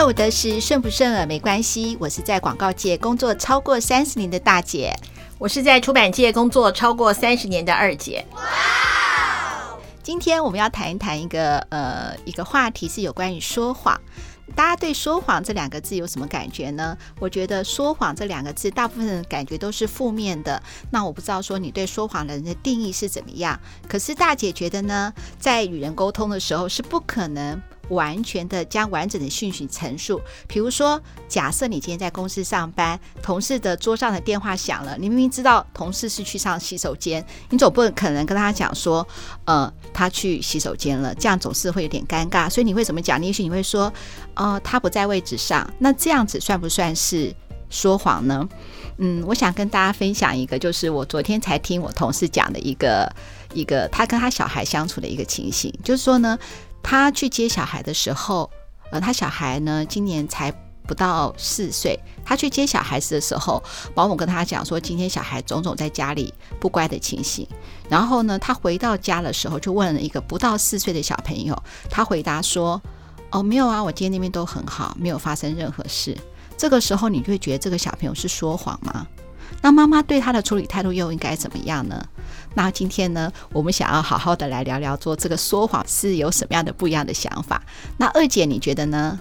二五得十，顺不顺耳没关系。我是在广告界工作超过三十年的大姐，我是在出版界工作超过三十年的二姐。哇！今天我们要谈一谈一个呃一个话题，是有关于说谎。大家对“说谎”这两个字有什么感觉呢？我觉得“说谎”这两个字，大部分的感觉都是负面的。那我不知道说你对说谎的人的定义是怎么样。可是大姐觉得呢，在与人沟通的时候是不可能。完全的将完整的讯息陈述，比如说，假设你今天在公司上班，同事的桌上的电话响了，你明明知道同事是去上洗手间，你总不可能跟他讲说，呃，他去洗手间了，这样总是会有点尴尬。所以你会怎么讲？你也许你会说，呃，他不在位置上。那这样子算不算是说谎呢？嗯，我想跟大家分享一个，就是我昨天才听我同事讲的一个一个他跟他小孩相处的一个情形，就是说呢。他去接小孩的时候，呃，他小孩呢今年才不到四岁。他去接小孩子的时候，保姆跟他讲说，今天小孩种种在家里不乖的情形。然后呢，他回到家的时候就问了一个不到四岁的小朋友，他回答说：“哦，没有啊，我今天那边都很好，没有发生任何事。”这个时候，你就会觉得这个小朋友是说谎吗？那妈妈对他的处理态度又应该怎么样呢？那今天呢，我们想要好好的来聊聊，做这个说谎是有什么样的不一样的想法。那二姐你觉得呢？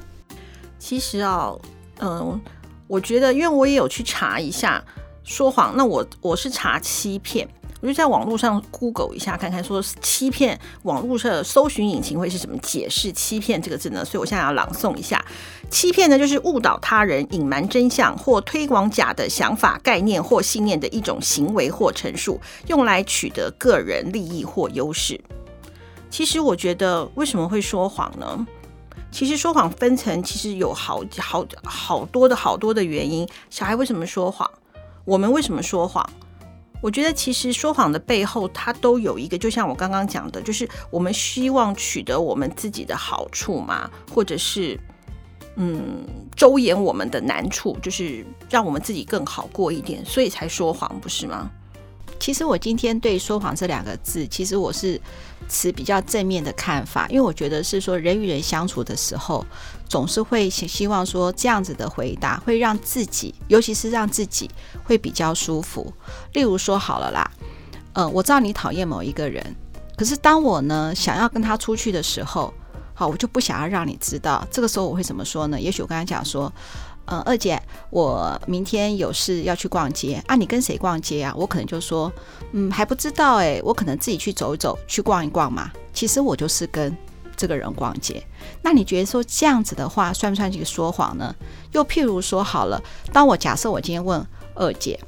其实哦，嗯，我觉得，因为我也有去查一下说谎，那我我是查欺骗。我就在网络上 Google 一下，看看说欺骗，网络上的搜寻引擎会是怎么解释“欺骗”这个字呢？所以我现在要朗诵一下：欺骗呢，就是误导他人、隐瞒真相或推广假的想法、概念或信念的一种行为或陈述，用来取得个人利益或优势。其实我觉得，为什么会说谎呢？其实说谎分层，其实有好好好多的好多的原因。小孩为什么说谎？我们为什么说谎？我觉得其实说谎的背后，它都有一个，就像我刚刚讲的，就是我们希望取得我们自己的好处嘛，或者是嗯，周延我们的难处，就是让我们自己更好过一点，所以才说谎，不是吗？其实我今天对“说谎”这两个字，其实我是持比较正面的看法，因为我觉得是说人与人相处的时候。总是会希望说这样子的回答会让自己，尤其是让自己会比较舒服。例如说好了啦，嗯，我知道你讨厌某一个人，可是当我呢想要跟他出去的时候，好，我就不想要让你知道。这个时候我会怎么说呢？也许我跟他讲说，嗯，二姐，我明天有事要去逛街啊，你跟谁逛街啊？我可能就说，嗯，还不知道诶，我可能自己去走一走，去逛一逛嘛。其实我就是跟。这个人逛街，那你觉得说这样子的话算不算这个说谎呢？又譬如说好了，当我假设我今天问二姐，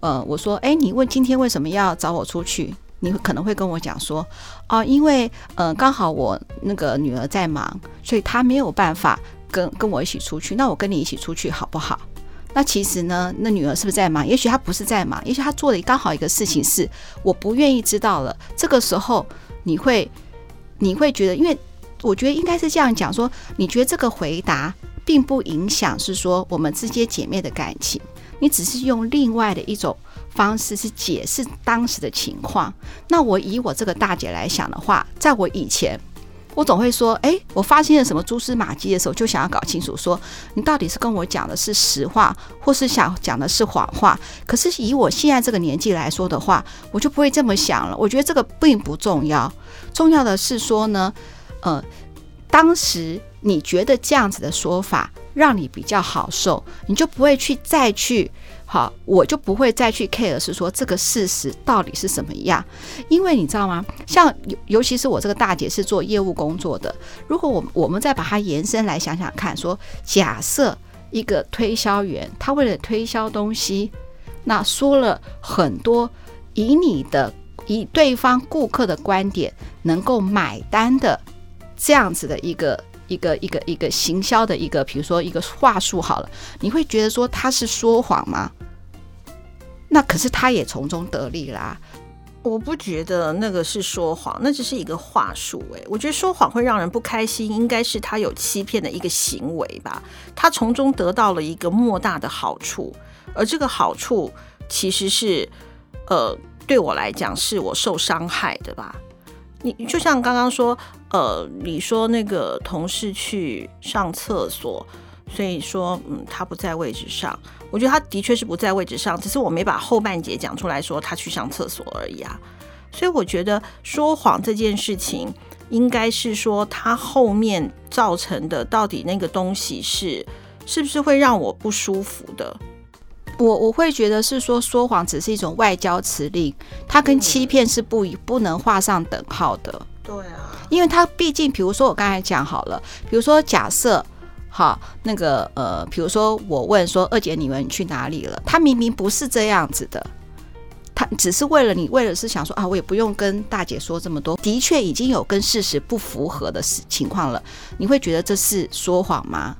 呃，我说，哎，你问今天为什么要找我出去？你可能会跟我讲说，哦，因为呃，刚好我那个女儿在忙，所以她没有办法跟跟我一起出去。那我跟你一起出去好不好？那其实呢，那女儿是不是在忙？也许她不是在忙，也许她做的刚好一个事情是我不愿意知道了。这个时候你会。你会觉得，因为我觉得应该是这样讲说，你觉得这个回答并不影响，是说我们之间姐妹的感情，你只是用另外的一种方式去解释当时的情况。那我以我这个大姐来想的话，在我以前，我总会说，哎，我发现了什么蛛丝马迹的时候，就想要搞清楚，说你到底是跟我讲的是实话，或是想讲的是谎话。可是以我现在这个年纪来说的话，我就不会这么想了。我觉得这个并不重要。重要的是说呢，呃，当时你觉得这样子的说法让你比较好受，你就不会去再去好，我就不会再去 care 是说这个事实到底是什么样，因为你知道吗？像尤尤其是我这个大姐是做业务工作的，如果我我们再把它延伸来想想看，说假设一个推销员他为了推销东西，那说了很多以你的。以对方顾客的观点能够买单的这样子的一个一个一个一个行销的一个，比如说一个话术好了，你会觉得说他是说谎吗？那可是他也从中得利啦。我不觉得那个是说谎，那只是一个话术。诶，我觉得说谎会让人不开心，应该是他有欺骗的一个行为吧。他从中得到了一个莫大的好处，而这个好处其实是呃。对我来讲，是我受伤害的吧？你就像刚刚说，呃，你说那个同事去上厕所，所以说嗯，他不在位置上。我觉得他的确是不在位置上，只是我没把后半截讲出来说他去上厕所而已啊。所以我觉得说谎这件事情，应该是说他后面造成的到底那个东西是是不是会让我不舒服的？我我会觉得是说说谎只是一种外交辞令，它跟欺骗是不不能画上等号的。对啊，因为他毕竟，比如说我刚才讲好了，比如说假设，好那个呃，比如说我问说二姐你们去哪里了？他明明不是这样子的，他只是为了你，为了是想说啊，我也不用跟大姐说这么多，的确已经有跟事实不符合的情况了。你会觉得这是说谎吗？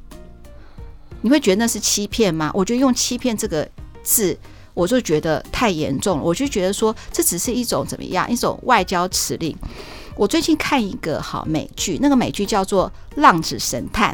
你会觉得那是欺骗吗？我觉得用欺骗这个字，我就觉得太严重了。我就觉得说这只是一种怎么样，一种外交辞令。我最近看一个好美剧，那个美剧叫做《浪子神探》，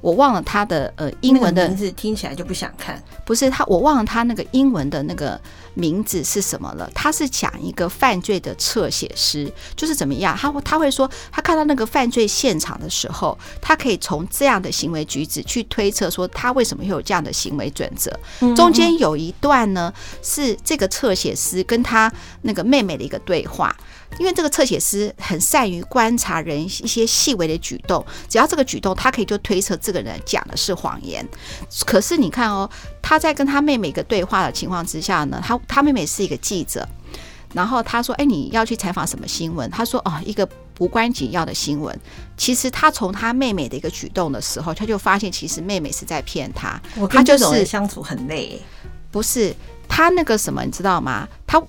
我忘了它的呃英文的名字，听起来就不想看。不是他，我忘了他那个英文的那个名字是什么了。他是讲一个犯罪的侧写师，就是怎么样，他他会说，他看到那个犯罪现场的时候，他可以从这样的行为举止去推测说他为什么会有这样的行为准则。中间有一段呢，是这个侧写师跟他那个妹妹的一个对话。因为这个侧写师很善于观察人一些细微的举动，只要这个举动，他可以就推测这个人讲的是谎言。可是你看哦，他在跟他妹妹一个对话的情况之下呢，他他妹妹是一个记者，然后他说：“哎，你要去采访什么新闻？”他说：“哦，一个无关紧要的新闻。”其实他从他妹妹的一个举动的时候，他就发现其实妹妹是在骗他。他就是相处很累，不是他那个什么，你知道吗？他。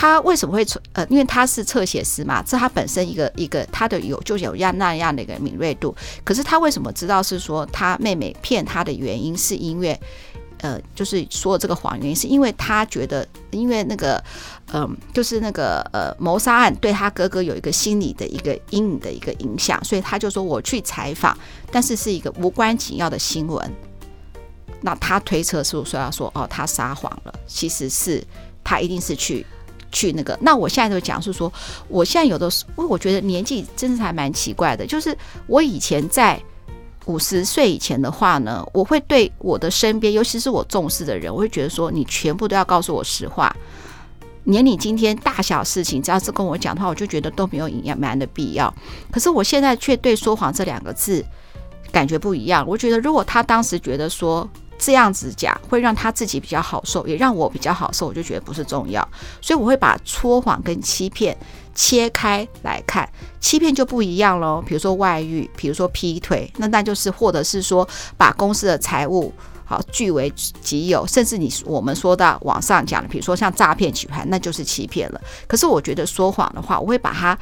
他为什么会呃，因为他是侧写师嘛，这他本身一个一个他的有就有样那样的一个敏锐度。可是他为什么知道是说他妹妹骗他的原因，是因为呃，就是说这个谎原因，是因为他觉得因为那个嗯、就是那个呃谋杀案对他哥哥有一个心理的一个阴影的一个影响，所以他就说我去采访，但是是一个无关紧要的新闻。那他推测是说要说哦，他撒谎了，其实是他一定是去。去那个，那我现在就讲是说，我现在有的时候，我觉得年纪真的还蛮奇怪的。就是我以前在五十岁以前的话呢，我会对我的身边，尤其是我重视的人，我会觉得说，你全部都要告诉我实话。连你今天大小事情，只要是跟我讲的话，我就觉得都没有隐瞒的必要。可是我现在却对说谎这两个字感觉不一样。我觉得如果他当时觉得说，这样子讲会让他自己比较好受，也让我比较好受，我就觉得不是重要，所以我会把说谎跟欺骗切开来看，欺骗就不一样喽。比如说外遇，比如说劈腿，那那就是或者是说把公司的财务好据为己有，甚至你我们说到网上讲的，比如说像诈骗集团，那就是欺骗了。可是我觉得说谎的话，我会把它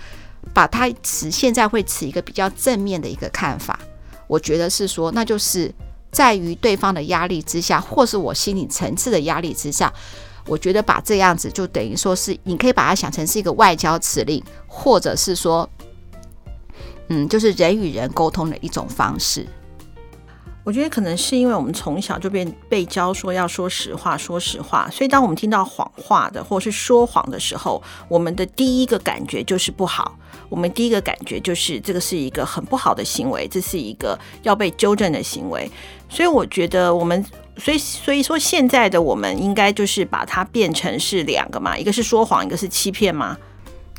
把它持现在会持一个比较正面的一个看法，我觉得是说那就是。在于对方的压力之下，或是我心理层次的压力之下，我觉得把这样子就等于说是，你可以把它想成是一个外交辞令，或者是说，嗯，就是人与人沟通的一种方式。我觉得可能是因为我们从小就被被教说要说实话，说实话，所以当我们听到谎话的或是说谎的时候，我们的第一个感觉就是不好。我们第一个感觉就是这个是一个很不好的行为，这是一个要被纠正的行为。所以我觉得我们，所以所以说现在的我们应该就是把它变成是两个嘛，一个是说谎，一个是欺骗吗？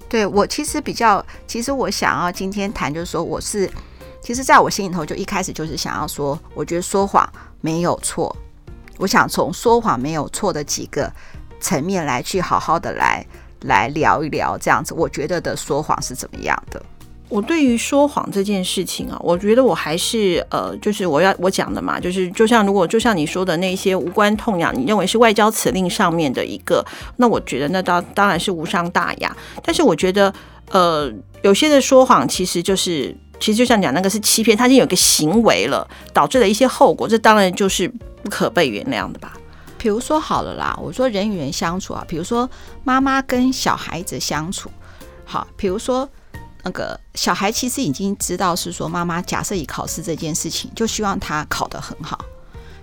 对，我其实比较，其实我想要今天谈就是说我是。其实，在我心里头，就一开始就是想要说，我觉得说谎没有错。我想从说谎没有错的几个层面来去好好的来来聊一聊，这样子，我觉得的说谎是怎么样的。我对于说谎这件事情啊，我觉得我还是呃，就是我要我讲的嘛，就是就像如果就像你说的那些无关痛痒，你认为是外交辞令上面的一个，那我觉得那当当然是无伤大雅。但是我觉得呃，有些的说谎其实就是。其实就像讲那个是欺骗，他已经有个行为了，导致了一些后果，这当然就是不可被原谅的吧。比如说好了啦，我说人与人相处啊，比如说妈妈跟小孩子相处，好，比如说那个小孩其实已经知道是说妈妈假设以考试这件事情，就希望他考得很好，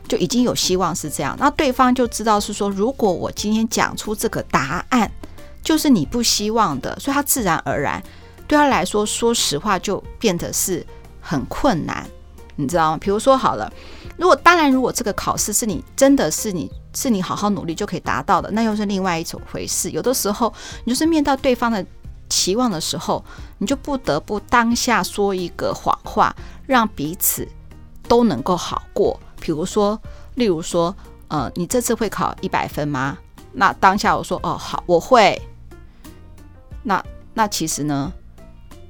就已经有希望是这样。那对方就知道是说，如果我今天讲出这个答案，就是你不希望的，所以他自然而然。对他来说，说实话就变得是很困难，你知道吗？比如说好了，如果当然，如果这个考试是你真的是你是你好好努力就可以达到的，那又是另外一种回事。有的时候，你就是面到对方的期望的时候，你就不得不当下说一个谎话，让彼此都能够好过。比如说，例如说，呃，你这次会考一百分吗？那当下我说，哦，好，我会。那那其实呢？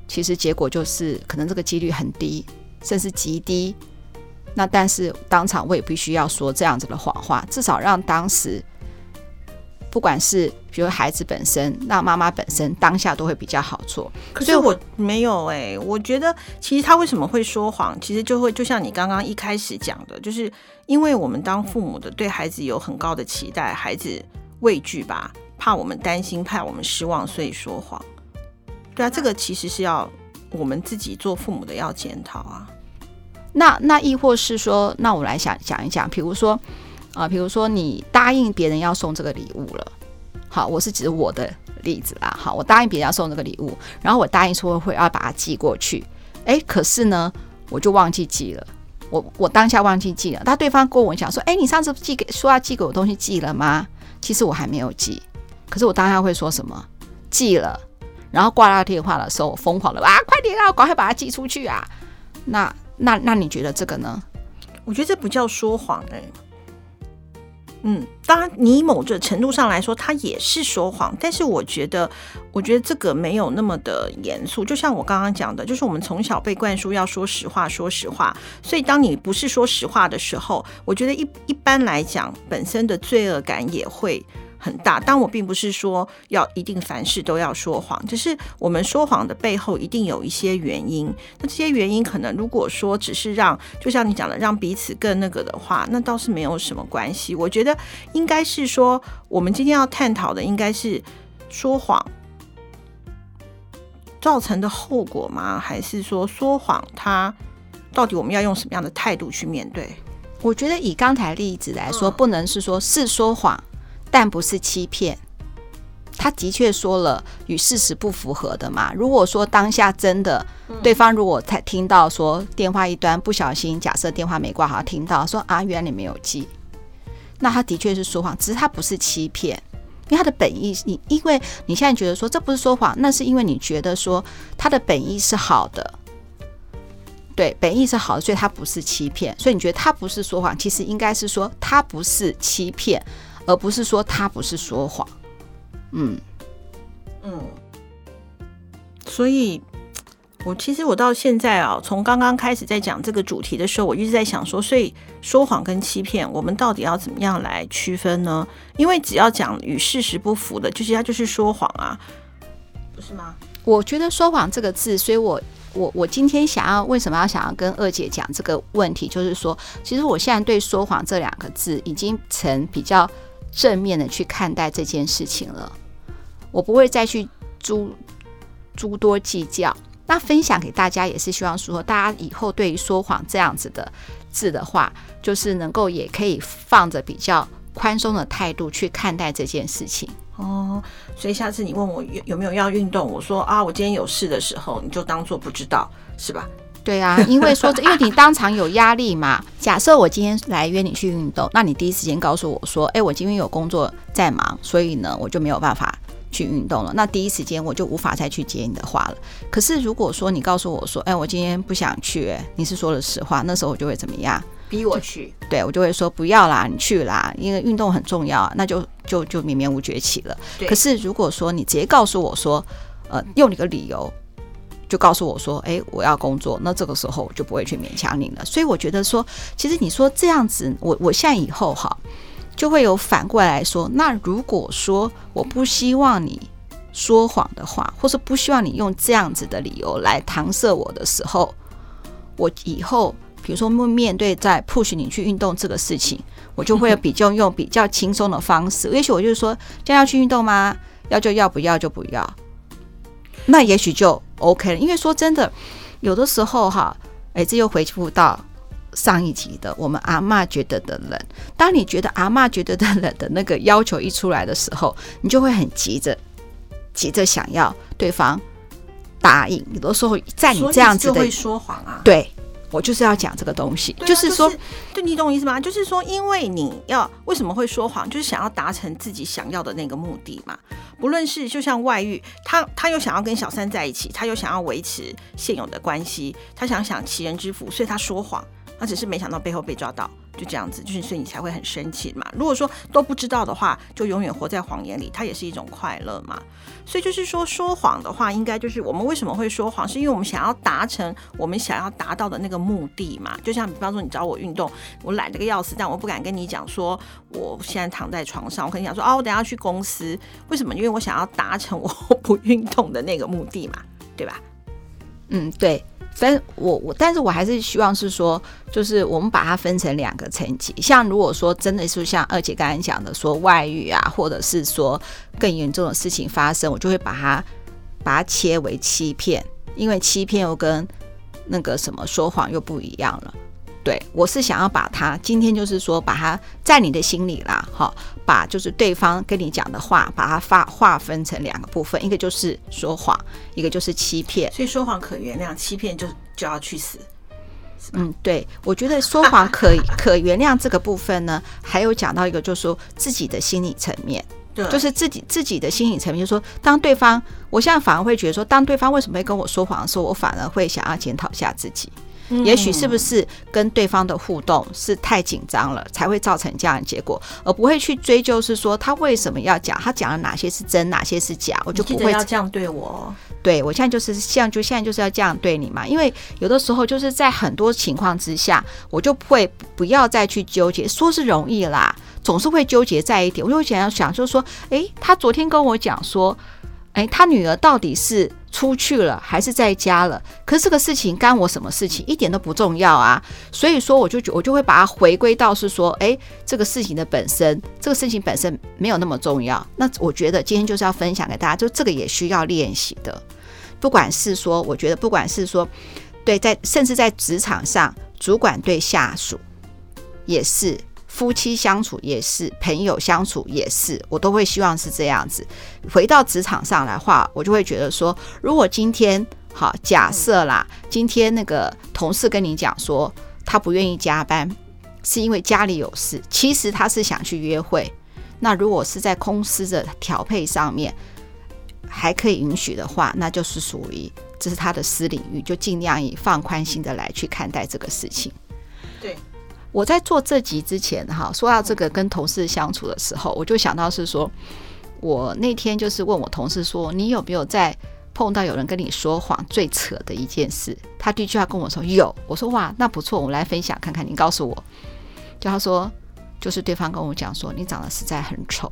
其实结果就是，可能这个几率很低，甚至极低。那但是当场我也必须要说这样子的谎话，至少让当时，不管是比如孩子本身，那妈妈本身当下都会比较好做。可是我没有哎、欸，我觉得其实他为什么会说谎，其实就会就像你刚刚一开始讲的，就是因为我们当父母的对孩子有很高的期待，孩子畏惧吧，怕我们担心，怕我们失望，所以说谎。对啊，这个其实是要我们自己做父母的要检讨啊。那那亦或是说，那我来想讲一讲，比如说啊、比如说你答应别人要送这个礼物了，好，我是指我的例子啦。好，我答应别人要送这个礼物，然后我答应说会要把它寄过去，哎，可是呢，我就忘记寄了。我我当下忘记寄了，那对方跟我讲说，哎，你上次寄给说要寄给我东西寄了吗？其实我还没有寄，可是我当下会说什么？寄了。然后挂了电话的时候，我疯狂的啊，快点啊，赶快把它寄出去啊！那那那你觉得这个呢？我觉得这不叫说谎哎、嗯，当然你某种程度上来说，他也是说谎，但是我觉得，我觉得这个没有那么的严肃。就像我刚刚讲的，就是我们从小被灌输要说实话，说实话。所以当你不是说实话的时候，我觉得一一般来讲，本身的罪恶感也会。很大，但我并不是说要一定凡事都要说谎，只是我们说谎的背后一定有一些原因。那这些原因可能如果说只是让，就像你讲的，让彼此更那个的话，那倒是没有什么关系。我觉得应该是说，我们今天要探讨的应该是说谎造成的后果吗？还是说说谎它到底我们要用什么样的态度去面对？我觉得以刚才例子来说，不能是说是说谎。但不是欺骗，他的确说了与事实不符合的嘛。如果说当下真的对方如果才听到说电话一端不小心，假设电话没挂好，听到说啊，原来你没有记，那他的确是说谎，只是他不是欺骗，因为他的本意，你因为你现在觉得说这不是说谎，那是因为你觉得说他的本意是好的，对，本意是好的，所以他不是欺骗，所以你觉得他不是说谎，其实应该是说他不是欺骗。而不是说他不是说谎，嗯嗯，所以，我其实我到现在啊，从刚刚开始在讲这个主题的时候，我一直在想说，所以说谎跟欺骗，我们到底要怎么样来区分呢？因为只要讲与事实不符的，就是他就是说谎啊，不是吗？我觉得“说谎”这个字，所以我我我今天想要为什么要想要跟二姐讲这个问题，就是说，其实我现在对“说谎”这两个字已经成比较。正面的去看待这件事情了，我不会再去诸诸多计较。那分享给大家也是希望说，大家以后对于说谎这样子的字的话，就是能够也可以放着比较宽松的态度去看待这件事情。哦，所以下次你问我有有没有要运动，我说啊，我今天有事的时候，你就当做不知道，是吧？对啊，因为说，因为你当场有压力嘛。假设我今天来约你去运动，那你第一时间告诉我说：“哎，我今天有工作在忙，所以呢，我就没有办法去运动了。”那第一时间我就无法再去接你的话了。可是如果说你告诉我说：“哎，我今天不想去。”哎，你是说了实话，那时候我就会怎么样？逼我去？对，我就会说不要啦，你去啦，因为运动很重要，那就就就绵绵无绝期了。可是如果说你直接告诉我说：“呃，用你个理由。”就告诉我说：“哎，我要工作。”那这个时候我就不会去勉强你了。所以我觉得说，其实你说这样子，我我现在以后哈，就会有反过来说。那如果说我不希望你说谎的话，或是不希望你用这样子的理由来搪塞我的时候，我以后比如说面对在 push 你去运动这个事情，我就会 比较用比较轻松的方式。也许我就是说，这样要去运动吗？要就要，不要就不要。那也许就 OK 了，因为说真的，有的时候哈，哎，这又回复到上一集的我们阿嬷觉得的冷。当你觉得阿嬷觉得的冷的那个要求一出来的时候，你就会很急着，急着想要对方答应，有的时候在你这样子的就会说谎啊。对，我就是要讲这个东西，啊、就是说，就，是、你懂我意思吗？就是说，因为你要为什么会说谎，就是想要达成自己想要的那个目的嘛。不论是就像外遇，他他又想要跟小三在一起，他又想要维持现有的关系，他想享其人之福，所以他说谎。他只是没想到背后被抓到，就这样子，就是所以你才会很生气嘛。如果说都不知道的话，就永远活在谎言里，它也是一种快乐嘛。所以就是说，说谎的话，应该就是我们为什么会说谎，是因为我们想要达成我们想要达到的那个目的嘛。就像比方说，你找我运动，我懒得个要死，但我不敢跟你讲说，我现在躺在床上，我跟你讲说，哦，我等下去公司，为什么？因为我想要达成我 不运动的那个目的嘛，对吧？嗯，对。分我我，但是我还是希望是说，就是我们把它分成两个层级。像如果说真的是像二姐刚才讲的，说外遇啊，或者是说更严重的事情发生，我就会把它把它切为欺骗，因为欺骗又跟那个什么说谎又不一样了。对，我是想要把它今天就是说，把它在你的心里啦，哈，把就是对方跟你讲的话，把它划划分成两个部分，一个就是说谎，一个就是欺骗。所以说谎可原谅，欺骗就就要去死。嗯，对，我觉得说谎可 可原谅这个部分呢，还有讲到一个就是说自己的心理层面，对，就是自己自己的心理层面，就是说当对方，我现在反而会觉得说，当对方为什么会跟我说谎的时候，我反而会想要检讨一下自己。也许是不是跟对方的互动是太紧张了，才会造成这样的结果，而不会去追究是说他为什么要讲，他讲了哪些是真，哪些是假，我就不会要这样对我。对，我现在就是像就现在就是要这样对你嘛，因为有的时候就是在很多情况之下，我就会不要再去纠结，说是容易啦，总是会纠结在一点，我就想要想就是说，诶，他昨天跟我讲说。哎，他女儿到底是出去了还是在家了？可是这个事情干我什么事情？一点都不重要啊！所以说，我就我就会把它回归到是说，哎，这个事情的本身，这个事情本身没有那么重要。那我觉得今天就是要分享给大家，就这个也需要练习的。不管是说，我觉得不管是说，对，在甚至在职场上，主管对下属也是。夫妻相处也是，朋友相处也是，我都会希望是这样子。回到职场上来话，我就会觉得说，如果今天好假设啦，今天那个同事跟你讲说他不愿意加班，是因为家里有事，其实他是想去约会。那如果是在公司的调配上面还可以允许的话，那就是属于这是他的私领域，就尽量以放宽心的来去看待这个事情。对。我在做这集之前，哈，说到这个跟同事相处的时候，我就想到是说，我那天就是问我同事说，你有没有在碰到有人跟你说谎最扯的一件事？他第一句话跟我说有，我说哇，那不错，我们来分享看看。你告诉我，就他说，就是对方跟我讲说，你长得实在很丑。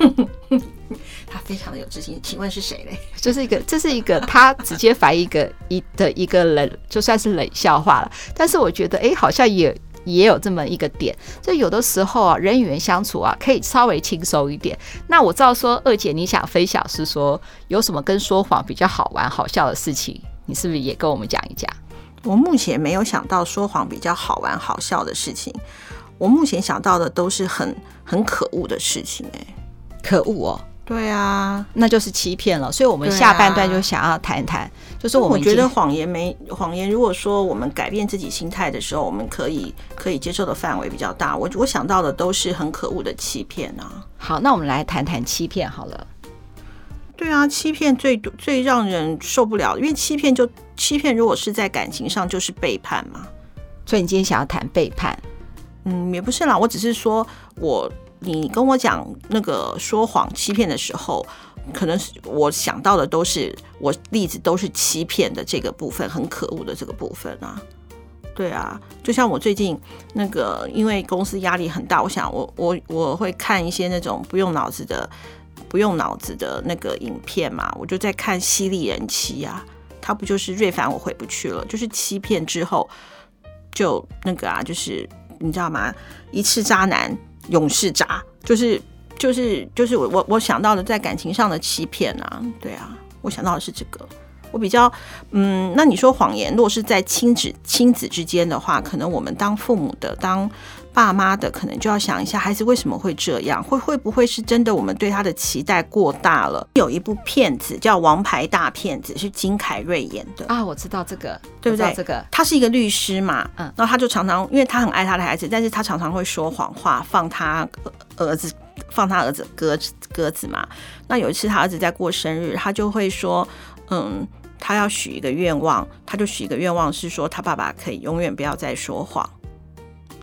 他非常的有自信，请问是谁嘞？这是一个，这是一个他直接反一个一的一个冷，就算是冷笑话了。但是我觉得，哎，好像也。也有这么一个点，所以有的时候啊，人与人相处啊，可以稍微轻松一点。那我知道说，二姐你想分享是说有什么跟说谎比较好玩、好笑的事情，你是不是也跟我们讲一讲？我目前没有想到说谎比较好玩、好笑的事情，我目前想到的都是很很可恶的事情，欸，哎，可恶哦。对啊，那就是欺骗了。所以，我们下半段就想要谈谈，啊、就是我们觉得谎言没谎言。如果说我们改变自己心态的时候，我们可以可以接受的范围比较大。我我想到的都是很可恶的欺骗啊。好，那我们来谈谈欺骗好了。对啊，欺骗最最让人受不了，因为欺骗就欺骗，如果是在感情上就是背叛嘛。所以你今天想要谈背叛？嗯，也不是啦，我只是说我。你跟我讲那个说谎欺骗的时候，可能是我想到的都是我例子都是欺骗的这个部分，很可恶的这个部分啊。对啊，就像我最近那个，因为公司压力很大，我想我我我会看一些那种不用脑子的不用脑子的那个影片嘛，我就在看《犀利人妻》啊，他不就是瑞凡我回不去了，就是欺骗之后就那个啊，就是你知道吗？一次渣男。勇士渣，就是就是就是我我我想到的在感情上的欺骗啊，对啊，我想到的是这个。我比较，嗯，那你说谎言，如果是在亲子亲子之间的话，可能我们当父母的，当爸妈的，可能就要想一下，孩子为什么会这样？会会不会是真的？我们对他的期待过大了？有一部片子叫《王牌大骗子》，是金凯瑞演的啊，我知道这个，对不对？这个他是一个律师嘛，嗯，然后他就常常，因为他很爱他的孩子，但是他常常会说谎话，放他儿子，放他儿子鸽子鸽子嘛。那有一次他儿子在过生日，他就会说，嗯。他要许一个愿望，他就许一个愿望是说，他爸爸可以永远不要再说谎。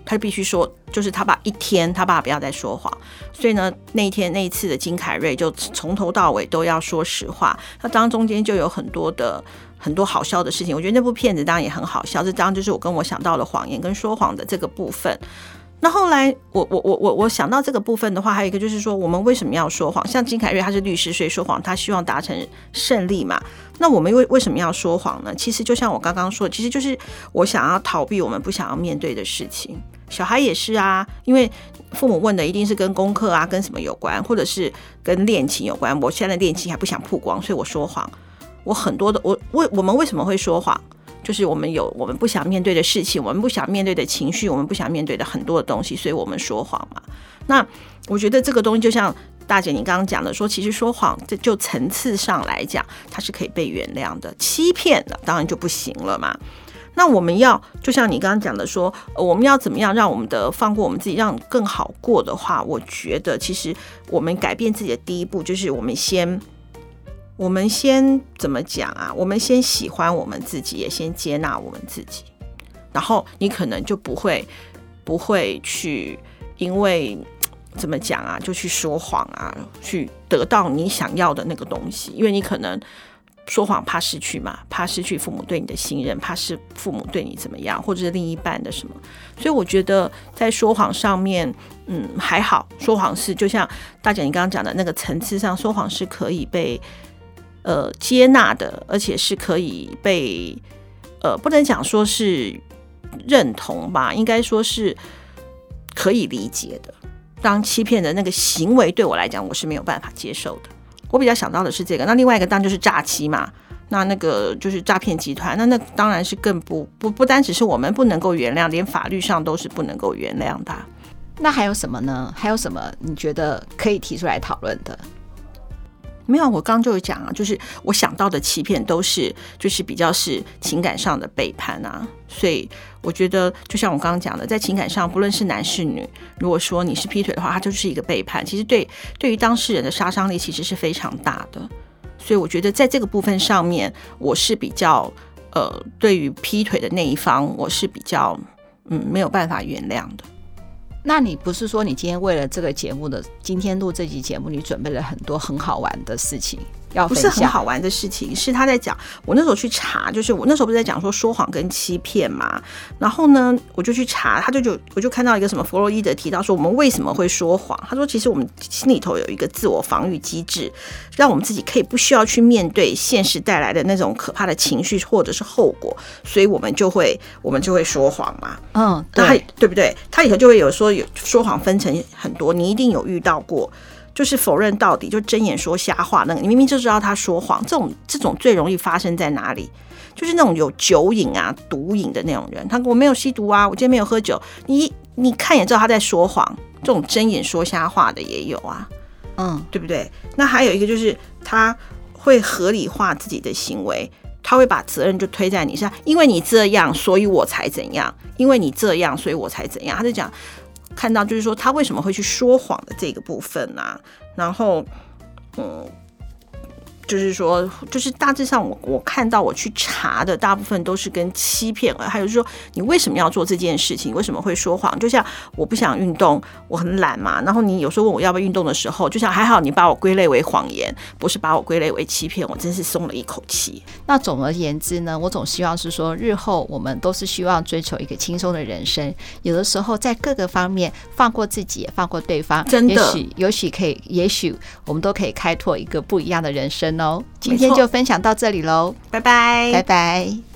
他必须说，就是他爸一天，他爸不要再说谎。所以呢，那一天那一次的金凯瑞就从头到尾都要说实话。那当中间就有很多的很多好笑的事情。我觉得那部片子当然也很好笑。这当就是我跟我想到的谎言跟说谎的这个部分。那后来，我我我我我想到这个部分的话，还有一个就是说，我们为什么要说谎？像金凯瑞他是律师，所以说谎，他希望达成胜利嘛。那我们为为什么要说谎呢？其实就像我刚刚说，其实就是我想要逃避我们不想要面对的事情。小孩也是啊，因为父母问的一定是跟功课啊、跟什么有关，或者是跟恋情有关。我现在恋情还不想曝光，所以我说谎。我很多的，我为我们为什么会说谎？就是我们有我们不想面对的事情，我们不想面对的情绪，我们不想面对的很多的东西，所以我们说谎嘛。那我觉得这个东西就像大姐你刚刚讲的说，其实说谎这就层次上来讲，它是可以被原谅的。欺骗的当然就不行了嘛。那我们要就像你刚刚讲的说，我们要怎么样让我们的放过我们自己，让更好过的话，我觉得其实我们改变自己的第一步就是我们先。我们先怎么讲啊？我们先喜欢我们自己，也先接纳我们自己，然后你可能就不会不会去因为怎么讲啊，就去说谎啊，去得到你想要的那个东西。因为你可能说谎怕失去嘛，怕失去父母对你的信任，怕是父母对你怎么样，或者是另一半的什么。所以我觉得在说谎上面，嗯，还好。说谎是就像大姐你刚刚讲的那个层次上，说谎是可以被。呃，接纳的，而且是可以被，呃，不能讲说是认同吧，应该说是可以理解的。当欺骗的那个行为对我来讲，我是没有办法接受的。我比较想到的是这个。那另外一个当然就是诈欺嘛，那那个就是诈骗集团，那那当然是更不不不单只是我们不能够原谅，连法律上都是不能够原谅的。那还有什么呢？还有什么你觉得可以提出来讨论的？没有，我刚就有讲啊，就是我想到的欺骗都是就是比较是情感上的背叛啊，所以我觉得就像我刚刚讲的，在情感上，不论是男是女，如果说你是劈腿的话，它就是一个背叛，其实对对于当事人的杀伤力其实是非常大的，所以我觉得在这个部分上面，我是比较呃，对于劈腿的那一方，我是比较嗯没有办法原谅的。那你不是说你今天为了这个节目的今天录这集节目，你准备了很多很好玩的事情？要不是很好玩的事情，是他在讲。我那时候去查，就是我那时候不是在讲说说谎跟欺骗嘛。然后呢，我就去查，他就就我就看到一个什么弗洛伊德提到说，我们为什么会说谎？他说，其实我们心里头有一个自我防御机制，让我们自己可以不需要去面对现实带来的那种可怕的情绪或者是后果，所以我们就会我们就会说谎嘛。嗯，对，对不对？他以后就会有说有说谎分成很多，你一定有遇到过。就是否认到底，就睁眼说瞎话。那个你明明就知道他说谎，这种这种最容易发生在哪里？就是那种有酒瘾啊、毒瘾的那种人。他我没有吸毒啊，我今天没有喝酒。你你看也知道他在说谎。这种睁眼说瞎话的也有啊，嗯，对不对？那还有一个就是他会合理化自己的行为，他会把责任就推在你身上，因为你这样，所以我才怎样；因为你这样，所以我才怎样。他就讲。看到就是说他为什么会去说谎的这个部分啊，然后，嗯。就是说，就是大致上我我看到我去查的大部分都是跟欺骗了，还有就是说你为什么要做这件事情？为什么会说谎？就像我不想运动，我很懒嘛。然后你有时候问我要不要运动的时候，就像还好你把我归类为谎言，不是把我归类为欺骗，我真是松了一口气。那总而言之呢，我总希望是说，日后我们都是希望追求一个轻松的人生。有的时候在各个方面放过自己，也放过对方，真的，也许也许可以，也许我们都可以开拓一个不一样的人生。今天就分享到这里喽，拜拜，拜拜。